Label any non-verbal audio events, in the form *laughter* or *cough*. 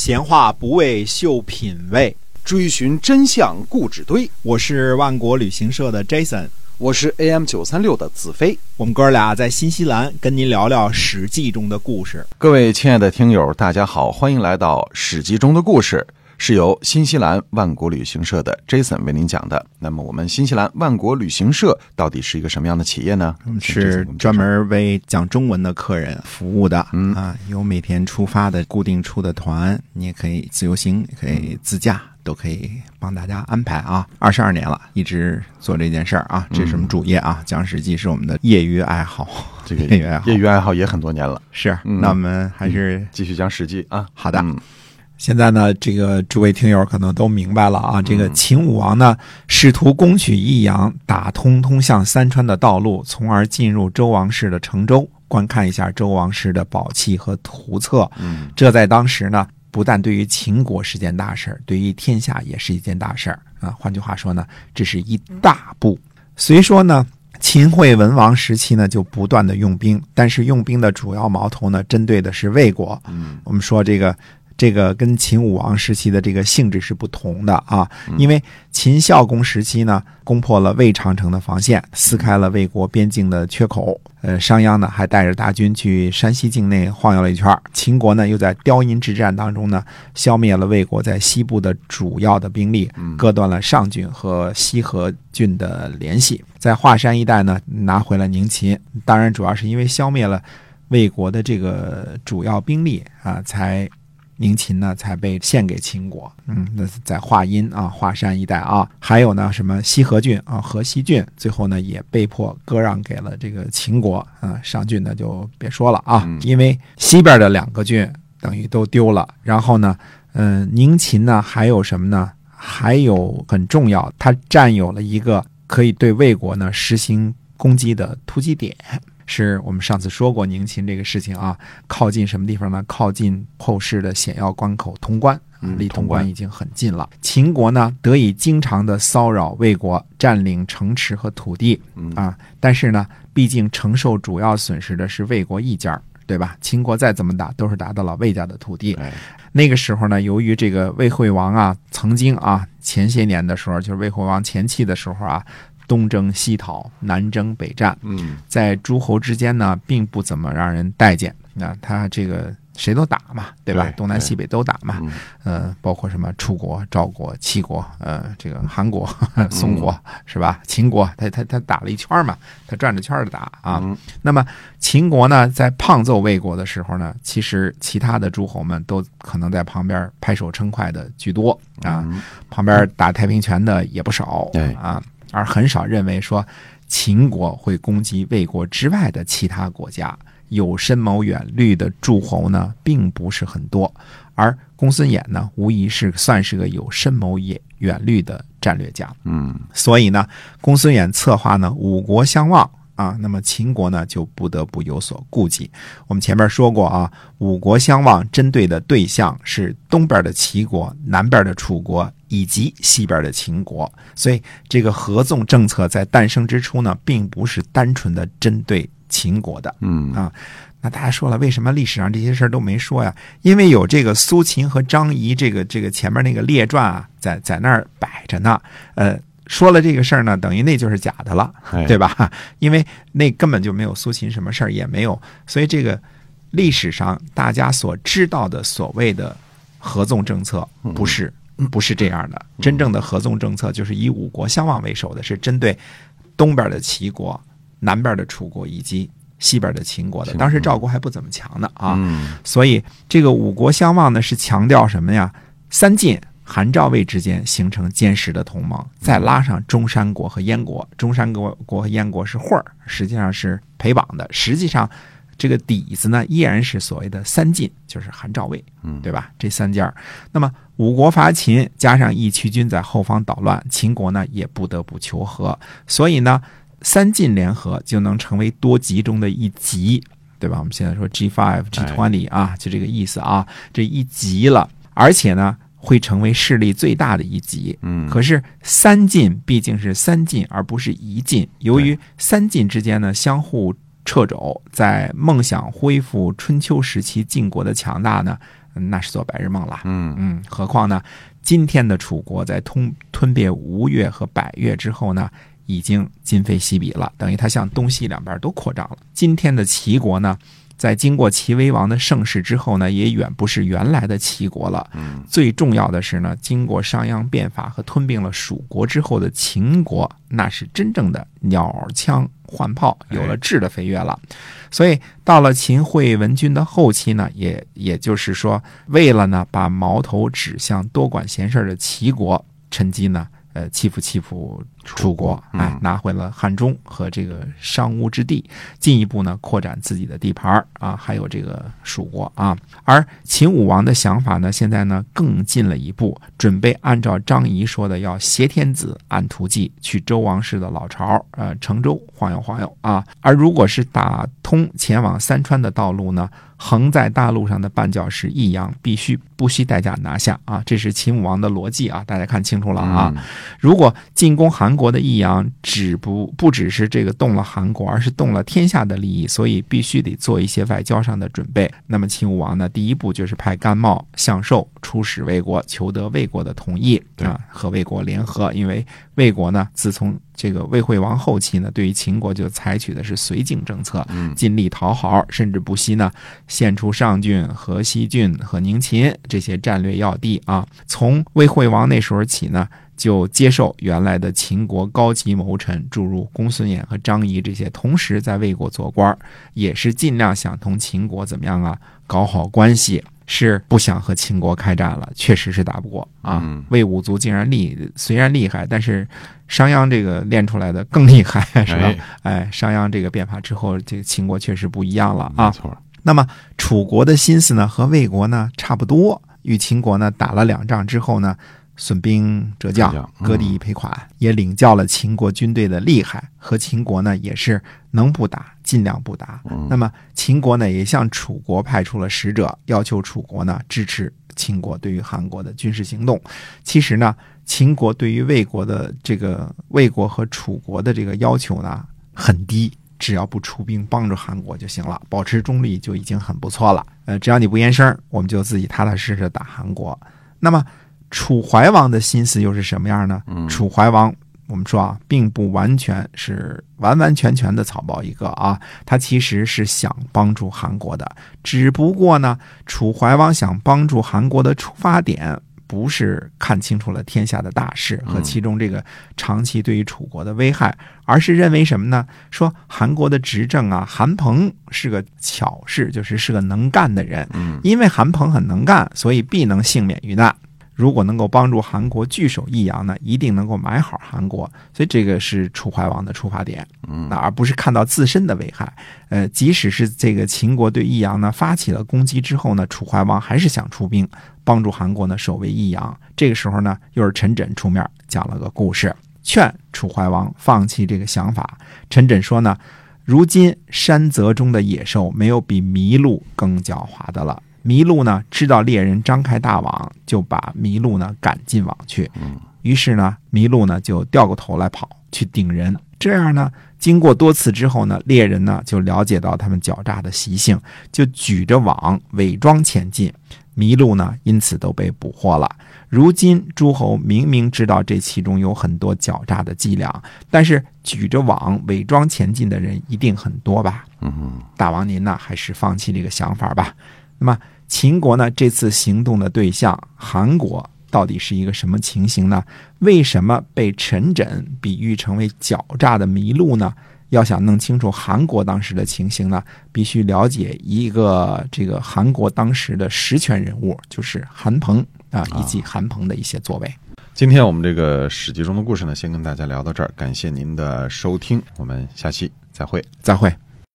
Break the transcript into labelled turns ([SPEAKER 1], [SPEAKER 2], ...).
[SPEAKER 1] 闲话不为秀品味，
[SPEAKER 2] 追寻真相故纸堆。
[SPEAKER 1] 我是万国旅行社的 Jason，
[SPEAKER 2] 我是 AM 九三六的子飞。
[SPEAKER 1] 我们哥俩在新西兰跟您聊聊《史记》中的故事。
[SPEAKER 2] 各位亲爱的听友，大家好，欢迎来到《史记》中的故事。是由新西兰万国旅行社的 Jason 为您讲的。那么，我们新西兰万国旅行社到底是一个什么样的企业呢？
[SPEAKER 1] 是专门为讲中文的客人服务的。嗯啊，有每天出发的固定出的团，你也可以自由行，可以自驾，都可以帮大家安排啊。二十二年了，一直做这件事儿啊，这是我们主业啊。讲史记是我们的业余爱好，
[SPEAKER 2] 这个 *laughs* 业余爱好，业余爱好也很多年了。
[SPEAKER 1] 是，那我们还是
[SPEAKER 2] 继续讲史记啊。
[SPEAKER 1] 好的。现在呢，这个诸位听友可能都明白了啊。这个秦武王呢，试图攻取益阳，打通通向三川的道路，从而进入周王室的城周，观看一下周王室的宝器和图册。
[SPEAKER 2] 嗯，
[SPEAKER 1] 这在当时呢，不但对于秦国是件大事儿，对于天下也是一件大事儿啊。换句话说呢，这是一大步。虽说呢，秦惠文王时期呢，就不断的用兵，但是用兵的主要矛头呢，针对的是魏国。
[SPEAKER 2] 嗯，
[SPEAKER 1] 我们说这个。这个跟秦武王时期的这个性质是不同的啊，因为秦孝公时期呢，攻破了魏长城的防线，撕开了魏国边境的缺口。呃，商鞅呢还带着大军去山西境内晃悠了一圈。秦国呢又在雕阴之战当中呢，消灭了魏国在西部的主要的兵力，割断了上郡和西河郡的联系，在华山一带呢拿回了宁秦。当然，主要是因为消灭了魏国的这个主要兵力啊，才。宁秦呢，才被献给秦国。嗯，那在华阴啊、华山一带啊，还有呢，什么西河郡啊、河西郡，最后呢也被迫割让给了这个秦国。啊，上郡呢就别说了啊，因为西边的两个郡等于都丢了。然后呢，嗯，宁秦呢还有什么呢？还有很重要，它占有了一个可以对魏国呢实行攻击的突击点。是我们上次说过宁秦这个事情啊，靠近什么地方呢？靠近后世的险要关口潼关，离潼关已经很近了。秦国呢得以经常的骚扰魏国，占领城池和土地啊。但是呢，毕竟承受主要损失的是魏国一家，对吧？秦国再怎么打，都是打到了魏家的土地。那个时候呢，由于这个魏惠王啊，曾经啊，前些年的时候，就是魏惠王前期的时候啊。东征西讨，南征北战，
[SPEAKER 2] 嗯，
[SPEAKER 1] 在诸侯之间呢，并不怎么让人待见。那他这个谁都打嘛，对吧？东南西北都打嘛，呃，包括什么楚国、赵国、齐国，呃，这个韩国、*laughs* 宋国是吧？秦国，他他他打了一圈嘛，他转着圈的打啊。那么秦国呢，在胖揍魏国的时候呢，其实其他的诸侯们都可能在旁边拍手称快的居多啊，旁边打太平拳的也不少，
[SPEAKER 2] 对
[SPEAKER 1] 啊。而很少认为说秦国会攻击魏国之外的其他国家，有深谋远虑的诸侯呢，并不是很多。而公孙衍呢，无疑是算是个有深谋远远虑的战略家。
[SPEAKER 2] 嗯，
[SPEAKER 1] 所以呢，公孙衍策划呢，五国相望。啊，那么秦国呢就不得不有所顾忌。我们前面说过啊，五国相望，针对的对象是东边的齐国、南边的楚国以及西边的秦国。所以这个合纵政策在诞生之初呢，并不是单纯的针对秦国的。
[SPEAKER 2] 嗯
[SPEAKER 1] 啊，那大家说了，为什么历史上这些事儿都没说呀？因为有这个苏秦和张仪这个这个前面那个列传啊，在在那儿摆着呢。呃。说了这个事儿呢，等于那就是假的了，对吧？*laughs* 因为那根本就没有苏秦什么事儿，也没有，所以这个历史上大家所知道的所谓的合纵政策，不是不是这样的。真正的合纵政策就是以五国相望为首的，是针对东边的齐国、南边的楚国以及西边的秦国的。当时赵国还不怎么强呢啊，所以这个五国相望呢，是强调什么呀？三晋。韩赵魏之间形成坚实的同盟，再拉上中山国和燕国，中山国国和燕国是混儿，实际上是陪绑的。实际上，这个底子呢，依然是所谓的三晋，就是韩赵魏，
[SPEAKER 2] 嗯，
[SPEAKER 1] 对吧？这三家。那么五国伐秦，加上义渠军在后方捣乱，秦国呢也不得不求和。所以呢，三晋联合就能成为多极中的一极，对吧？我们现在说 G five G twenty 啊，就这个意思啊，这一极了，而且呢。会成为势力最大的一级。
[SPEAKER 2] 嗯，
[SPEAKER 1] 可是三晋毕竟是三晋，而不是一晋。由于三晋之间呢相互掣肘，在梦想恢复春秋时期晋国的强大呢，那是做白日梦了。
[SPEAKER 2] 嗯
[SPEAKER 1] 嗯，何况呢，今天的楚国在吞吞并吴越和百越之后呢，已经今非昔比了，等于它向东西两边都扩张了。今天的齐国呢，在经过齐威王的盛世之后呢，也远不是原来的齐国了。
[SPEAKER 2] 嗯
[SPEAKER 1] 最重要的是呢，经过商鞅变法和吞并了蜀国之后的秦国，那是真正的鸟枪换炮，有了质的飞跃了。所以到了秦惠文君的后期呢，也也就是说，为了呢把矛头指向多管闲事的齐国，趁机呢。呃，欺负欺负楚国，
[SPEAKER 2] 嗯
[SPEAKER 1] 哎，拿回了汉中和这个商巫之地，进一步呢扩展自己的地盘儿啊，还有这个蜀国啊。而秦武王的想法呢，现在呢更进了一步，准备按照张仪说的，要挟天子按图计去周王室的老巢，呃，成州晃悠晃悠啊。而如果是打通前往三川的道路呢，横在大陆上的绊脚石益阳必须不惜代价拿下啊，这是秦武王的逻辑啊，大家看清楚了啊。
[SPEAKER 2] 嗯
[SPEAKER 1] 如果进攻韩国的益阳只不不只是这个动了韩国，而是动了天下的利益，所以必须得做一些外交上的准备。那么秦武王呢，第一步就是派甘茂、向寿出使魏国，求得魏国的同意啊，和魏国联合。因为魏国呢，自从这个魏惠王后期呢，对于秦国就采取的是绥靖政策，
[SPEAKER 2] 嗯
[SPEAKER 1] 尽力讨好，甚至不惜呢献出上郡、河西郡和宁秦这些战略要地啊。从魏惠王那时候起呢，就接受原来的秦国高级谋臣，诸如公孙衍和张仪这些，同时在魏国做官，也是尽量想同秦国怎么样啊，搞好关系。是不想和秦国开战了，确实是打不过啊。
[SPEAKER 2] 嗯
[SPEAKER 1] 魏武卒竟然厉，虽然厉害，但是商鞅这个练出来的更厉害，是吧？
[SPEAKER 2] 哎，
[SPEAKER 1] 哎，商鞅这个变法之后，这个秦国确实不一样了啊。
[SPEAKER 2] 没错，
[SPEAKER 1] 那么楚国的心思呢，和魏国呢差不多，与秦国呢打了两仗之后呢，损兵折将割地赔款，也领教了秦国军队的厉害，和秦国呢也是能不打尽量不打。
[SPEAKER 2] 嗯
[SPEAKER 1] 那么秦国呢也向楚国派出了使者，要求楚国呢支持秦国对于韩国的军事行动。其实呢，秦国对于魏国的这个魏国和楚国的这个要求呢很低，只要不出兵帮助韩国就行了，保持中立就已经很不错了。呃，只要你不言声，我们就自己踏踏实实打韩国。那么楚怀王的心思又是什么样呢？
[SPEAKER 2] 嗯
[SPEAKER 1] 楚怀王，我们说啊，并不完全是完完全全的草包一个啊，他其实是想帮助韩国的，只不过呢，楚怀王想帮助韩国的出发点。不是看清楚了天下的大势和其中这个长期对于楚国的危害，而是认为什么呢？说韩国的执政啊，韩鹏是个巧士，就是是个能干的人。
[SPEAKER 2] 嗯
[SPEAKER 1] 因为韩鹏很能干，所以必能幸免于难。如果能够帮助韩国据守益阳呢，一定能够买好韩国。所以这个是楚怀王的出发点，
[SPEAKER 2] 嗯
[SPEAKER 1] 那而不是看到自身的危害。呃，即使是这个秦国对益阳呢发起了攻击之后呢，楚怀王还是想出兵帮助韩国呢守卫益阳。这个时候呢，又是陈轸出面讲了个故事，劝楚怀王放弃这个想法。陈轸说呢，如今山泽中的野兽没有比麋鹿更狡猾的了。麋鹿呢，知道猎人张开大网，就把麋鹿呢赶进网去。
[SPEAKER 2] 嗯
[SPEAKER 1] 于是呢，麋鹿呢就掉过头来跑去顶人。这样呢，经过多次之后呢，猎人呢就了解到他们狡诈的习性，就举着网伪装前进。麋鹿呢，因此都被捕获了。如今诸侯明明知道这其中有很多狡诈的伎俩，但是举着网伪装前进的人一定很多吧？
[SPEAKER 2] 嗯
[SPEAKER 1] 大王您呢，还是放弃这个想法吧。那么秦国呢，这次行动的对象韩国到底是一个什么情形呢？为什么被陈轸比喻成为狡诈的麋鹿呢？要想弄清楚韩国当时的情形呢，必须了解一个这个韩国当时的实权人物，就是韩鹏啊，以及韩鹏的一些作为。
[SPEAKER 2] 今天我们这个史记中的故事呢，先跟大家聊到这儿，感谢您的收听，我们下期再会。
[SPEAKER 1] 再会。